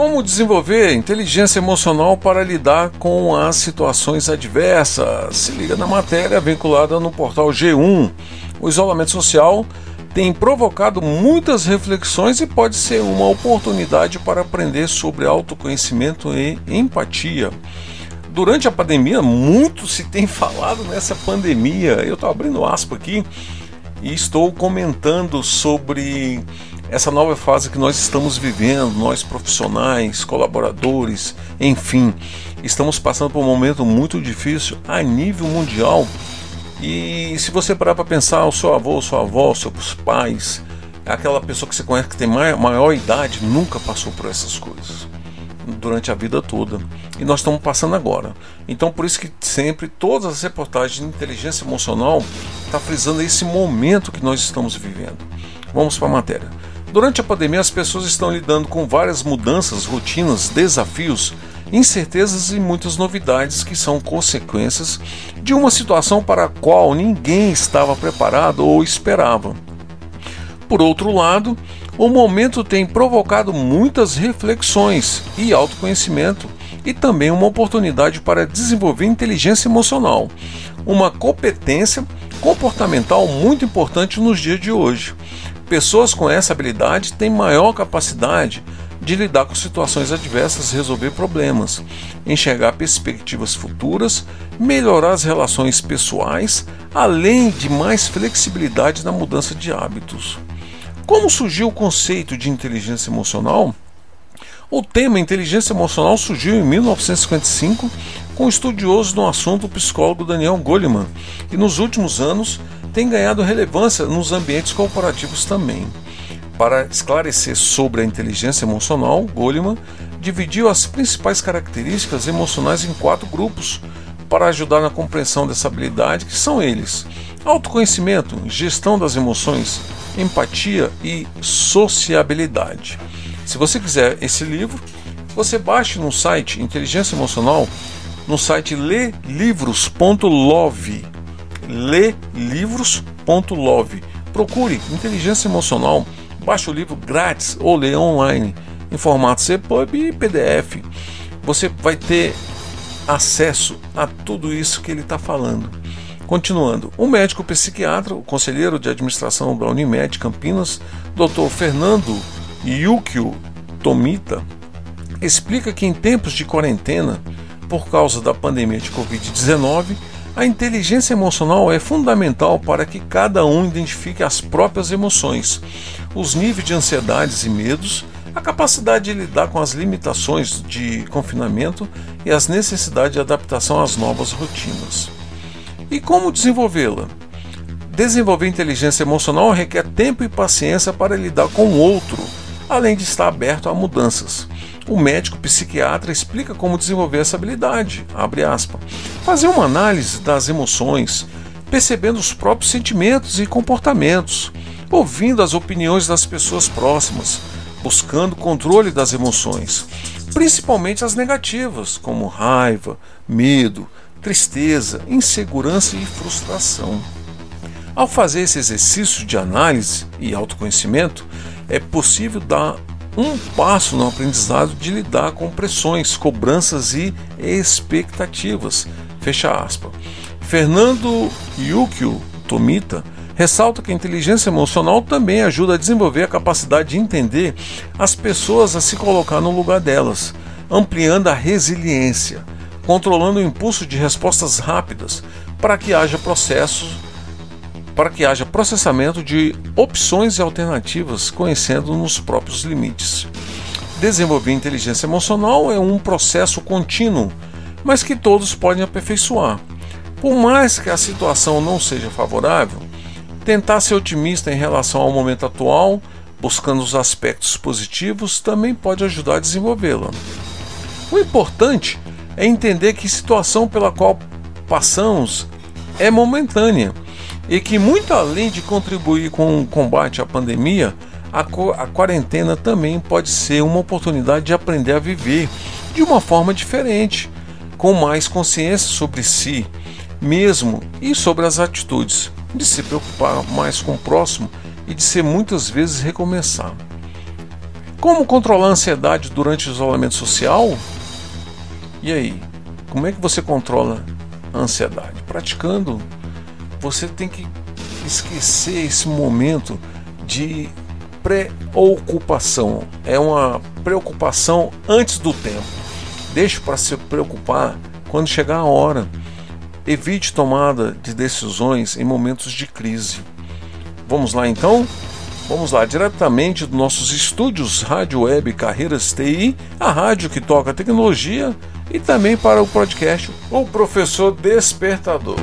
Como desenvolver inteligência emocional para lidar com as situações adversas? Se liga na matéria vinculada no portal G1. O isolamento social tem provocado muitas reflexões e pode ser uma oportunidade para aprender sobre autoconhecimento e empatia. Durante a pandemia, muito se tem falado nessa pandemia. Eu estou abrindo aspas aqui e estou comentando sobre essa nova fase que nós estamos vivendo, nós profissionais, colaboradores, enfim, estamos passando por um momento muito difícil a nível mundial. E se você parar para pensar, o seu avô, sua avó, seus pais, aquela pessoa que você conhece que tem maior, idade, nunca passou por essas coisas durante a vida toda. E nós estamos passando agora. Então por isso que sempre todas as reportagens de inteligência emocional estão tá frisando esse momento que nós estamos vivendo. Vamos para a matéria. Durante a pandemia, as pessoas estão lidando com várias mudanças, rotinas, desafios, incertezas e muitas novidades que são consequências de uma situação para a qual ninguém estava preparado ou esperava. Por outro lado, o momento tem provocado muitas reflexões e autoconhecimento e também uma oportunidade para desenvolver inteligência emocional, uma competência comportamental muito importante nos dias de hoje. Pessoas com essa habilidade têm maior capacidade de lidar com situações adversas, resolver problemas, enxergar perspectivas futuras, melhorar as relações pessoais, além de mais flexibilidade na mudança de hábitos. Como surgiu o conceito de inteligência emocional? O tema inteligência emocional surgiu em 1955 com o estudioso no assunto, o psicólogo Daniel Goleman, e nos últimos anos tem ganhado relevância nos ambientes corporativos também. Para esclarecer sobre a inteligência emocional, Goleman dividiu as principais características emocionais em quatro grupos para ajudar na compreensão dessa habilidade, que são eles: autoconhecimento, gestão das emoções, empatia e sociabilidade. Se você quiser esse livro, você baixe no site Inteligência Emocional, no site lelivros.love lelivros.love. Procure Inteligência Emocional, baixe o livro grátis ou leia online em formato CPUB e PDF. Você vai ter acesso a tudo isso que ele está falando. Continuando, o médico psiquiatra, o conselheiro de administração da Unimed Campinas, Dr. Fernando Yukio Tomita, explica que em tempos de quarentena, por causa da pandemia de Covid-19, a inteligência emocional é fundamental para que cada um identifique as próprias emoções, os níveis de ansiedades e medos, a capacidade de lidar com as limitações de confinamento e as necessidades de adaptação às novas rotinas. E como desenvolvê-la? Desenvolver inteligência emocional requer tempo e paciência para lidar com o outro, além de estar aberto a mudanças. O médico psiquiatra explica como desenvolver essa habilidade, fazer uma análise das emoções, percebendo os próprios sentimentos e comportamentos, ouvindo as opiniões das pessoas próximas, buscando controle das emoções, principalmente as negativas, como raiva, medo, tristeza, insegurança e frustração. Ao fazer esse exercício de análise e autoconhecimento, é possível dar um passo no aprendizado de lidar com pressões, cobranças e expectativas. Fecha aspas. Fernando Yukio Tomita ressalta que a inteligência emocional também ajuda a desenvolver a capacidade de entender as pessoas a se colocar no lugar delas, ampliando a resiliência, controlando o impulso de respostas rápidas para que haja processos para que haja processamento de opções e alternativas, conhecendo nos próprios limites. Desenvolver inteligência emocional é um processo contínuo mas que todos podem aperfeiçoar. Por mais que a situação não seja favorável, tentar ser otimista em relação ao momento atual, buscando os aspectos positivos, também pode ajudar a desenvolvê-la. O importante é entender que a situação pela qual passamos é momentânea e que, muito além de contribuir com o combate à pandemia, a, a quarentena também pode ser uma oportunidade de aprender a viver de uma forma diferente, com mais consciência sobre si mesmo e sobre as atitudes, de se preocupar mais com o próximo e de ser muitas vezes recomeçar. Como controlar a ansiedade durante o isolamento social? E aí, como é que você controla a ansiedade? Praticando, você tem que esquecer esse momento de preocupação. É uma preocupação antes do tempo. Deixe para se preocupar quando chegar a hora. Evite tomada de decisões em momentos de crise. Vamos lá então? Vamos lá, diretamente dos nossos estúdios Rádio Web Carreiras TI, a rádio que toca tecnologia, e também para o podcast O Professor Despertador.